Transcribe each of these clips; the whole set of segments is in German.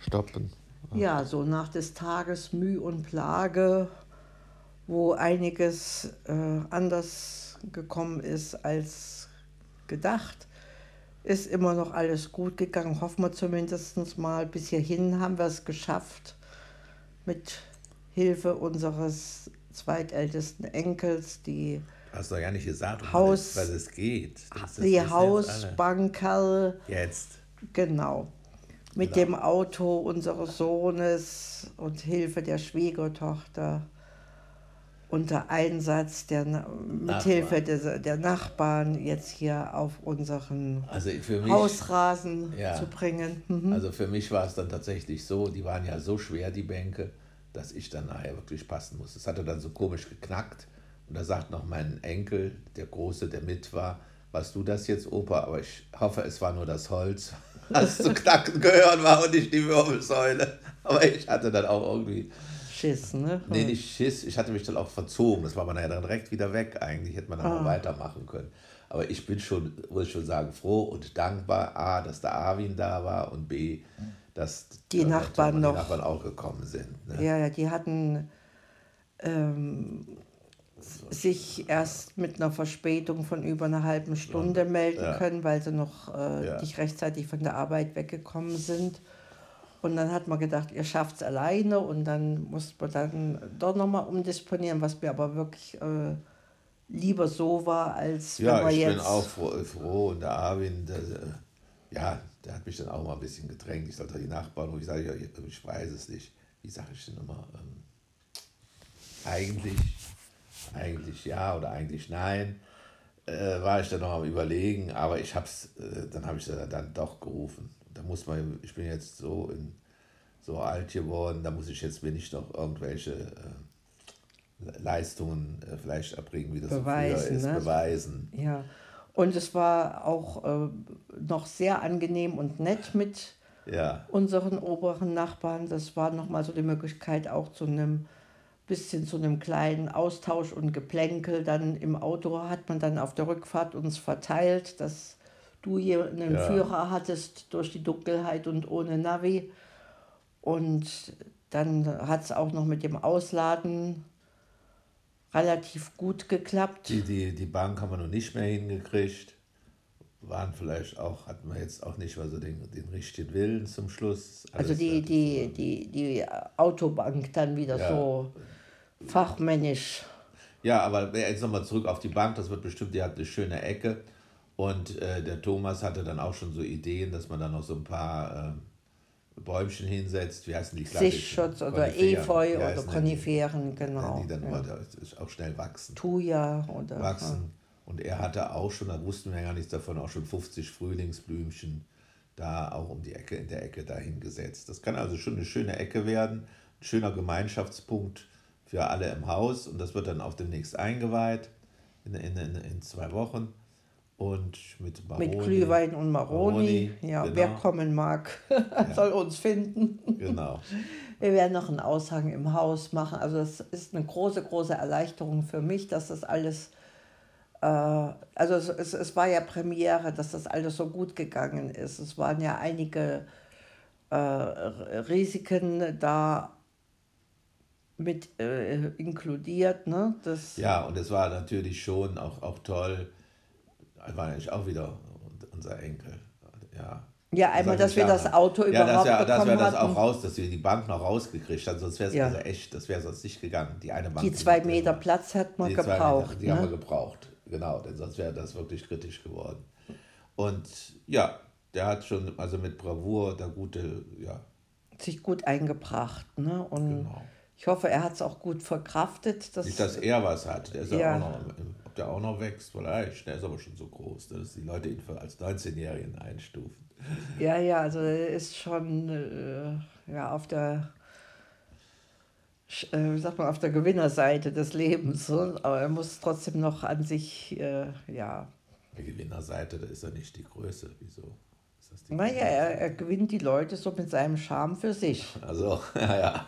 stoppen. Ja, so nach des Tages Mühe und Plage, wo einiges äh, anders gekommen ist als gedacht, ist immer noch alles gut gegangen. Hoffen wir zumindest mal. Bis hierhin haben wir es geschafft, mit Hilfe unseres zweitältesten Enkels, die Hast du ja nicht gesagt, Haus, was es geht. Das, das die. Hausbankerl, Jetzt. genau, mit Genau. dem Auto unseres Sohnes und Hilfe der Schwiegertochter unter Einsatz der, Na- mit Nachbarn. Hilfe der, der Nachbarn jetzt hier auf unseren Also mich, Hausrasen Ja. zu bringen. Mhm. also für mich war es dann tatsächlich so, die waren ja so schwer, die Bänke, dass ich dann nachher wirklich passen musste. Es hatte dann so komisch geknackt und da sagt noch mein Enkel, der Große, der mit war, warst du das jetzt, Opa? Aber ich hoffe, es war nur das Holz, was zu knacken gehört war und nicht die Wirbelsäule. Aber ich hatte dann auch irgendwie Schiss, ne? Nee, nicht Schiss. Ich hatte mich dann auch verzogen. Das war man ja dann direkt wieder weg. Eigentlich hätte man dann Ah. weitermachen können. Aber ich bin schon, muss ich schon sagen, froh und dankbar, A, dass der Arwin da war und B, dass Die Nachbarn die noch- Nachbarn auch gekommen sind. Ne? Ja, ja, die hatten ähm, sich erst mit einer Verspätung von über einer halben Stunde melden Ja. können, weil sie noch äh, Ja. nicht rechtzeitig von der Arbeit weggekommen sind. Und dann hat man gedacht, ihr schafft es alleine und dann musste man dann doch nochmal umdisponieren, was mir aber wirklich äh, lieber so war, als wenn Ja, man ich jetzt... bin auch froh, froh und der Arwin, der, ja, der hat mich dann auch mal ein bisschen gedrängt. Ich sagte, die Nachbarn, und ich sage, ja, ich weiß es nicht. Wie sage ich denn immer? Ähm, eigentlich, eigentlich ja oder eigentlich nein. Äh, war ich dann noch am überlegen, aber ich hab's, äh, dann habe ich sie dann doch gerufen. Da muss man, ich bin jetzt so in, so alt geworden, da muss ich jetzt mir nicht noch irgendwelche äh, Leistungen äh, vielleicht erbringen, wie das Beweisen, früher ist, ne? beweisen. Ja, und es war auch äh, noch sehr angenehm und nett mit Ja, unseren oberen Nachbarn. Das war nochmal so die Möglichkeit, auch zu einem bisschen zu einem kleinen Austausch und Geplänkel. Dann im Auto hat man dann auf der Rückfahrt uns verteilt, dass du hier einen Ja. Führer hattest durch die Dunkelheit und ohne Navi. Und dann hat es auch noch mit dem Ausladen relativ gut geklappt. die, die, die Bank haben wir noch nicht mehr hingekriegt. Waren vielleicht auch, hatten wir jetzt auch nicht mal so den, den richtigen Willen zum Schluss. Also Alles die, hat- die, die, die Autobank dann wieder Ja. so fachmännisch. Ja, aber jetzt nochmal zurück auf die Bank, das wird bestimmt, die hat eine schöne Ecke. Und äh, der Thomas hatte dann auch schon so Ideen, dass man da noch so ein paar ähm, Bäumchen hinsetzt. Wie heißen die klassischen? Sichtschutz oder Koniferen. Efeu oder heißen Koniferen, genau. die dann ja. auch schnell wachsen. Thuja oder wachsen. Und er hatte auch schon, da wussten wir ja gar nichts davon, auch schon 50 Frühlingsblümchen da auch um die Ecke, in der Ecke dahin gesetzt. Das kann also schon eine schöne Ecke werden, ein schöner Gemeinschaftspunkt für alle im Haus und das wird dann auch demnächst eingeweiht in, in, in, in zwei Wochen. Und mit Maroni. mit Glühwein und Maroni. Maroni, ja, genau. wer kommen mag, soll uns finden. Genau. Wir werden noch einen Aushang im Haus machen. Also das ist eine große, große Erleichterung für mich, dass das alles, äh, also es, es, es war ja Premiere, dass das alles so gut gegangen ist. Es waren ja einige äh, Risiken da mit äh, inkludiert. Ne? Das, Ja, und es war natürlich schon auch, auch toll, war eigentlich auch wieder unser Enkel. Ja. Ja, einmal, Sag dass wir das. Auto ja, dass, überhaupt ja, dass wir bekommen das hatten. auch raus, dass wir die Bank noch rausgekriegt haben, sonst wäre es Ja. also echt, das wäre sonst nicht gegangen. Die eine Bank. die zwei Meter war. Platz hat man Die gebraucht. Meter, die haben wir ne? gebraucht, genau, denn sonst wäre das wirklich kritisch geworden. Und ja, der hat schon, also mit Bravour, da gute, ja, Sich gut eingebracht. Ne? Und Genau. Ich hoffe, er hat es auch gut verkraftet. Dass, nicht, dass er was hat. Der ist ja. Auch noch, ob der auch noch wächst, vielleicht, der ist aber schon so groß, dass die Leute ihn als 19-Jährigen einstufen. Ja, ja, also er ist schon äh, ja, auf der, äh, wie sagt man, auf der Gewinnerseite des Lebens. So. Aber er muss trotzdem noch an sich, äh, ja. Der Gewinnerseite, da ist er nicht die Größe. Wieso? Ist das die Naja, er, er gewinnt die Leute so mit seinem Charme für sich. Also, ja, ja.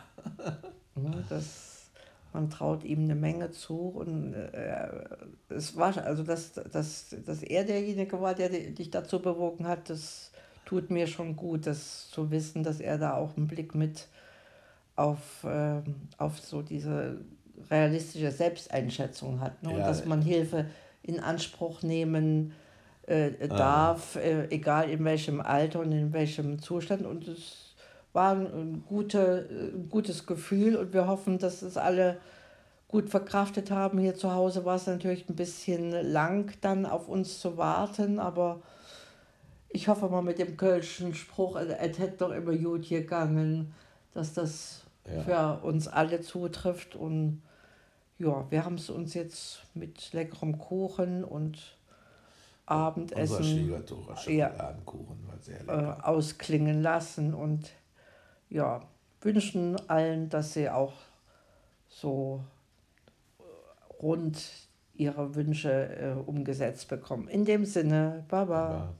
Ne, das, man traut ihm eine Menge zu und äh, es war also dass, dass, dass er derjenige war, der di- dich dazu bewogen hat, das tut mir schon gut, das zu wissen, dass er da auch einen Blick mit auf, äh, auf so diese realistische Selbsteinschätzung hat. Ne? Und Ja. dass man Hilfe in Anspruch nehmen äh, darf, äh, egal in welchem Alter und in welchem Zustand. Und es war ein, gute, ein gutes Gefühl und wir hoffen, dass es alle gut verkraftet haben. Hier zu Hause war es natürlich ein bisschen lang, dann auf uns zu warten, aber ich hoffe mal mit dem kölschen Spruch, äh, es hätte doch immer gut gegangen, dass das Ja. für uns alle zutrifft. Und ja, wir haben es uns jetzt mit leckerem Kuchen und Unser Abendessen Schwiegertochter Ja. Schokoladenkuchen war sehr äh, lecker. ausklingen lassen und ja, wünschen allen, dass sie auch so rund ihre Wünsche äh, umgesetzt bekommen. In dem Sinne, Baba. Aber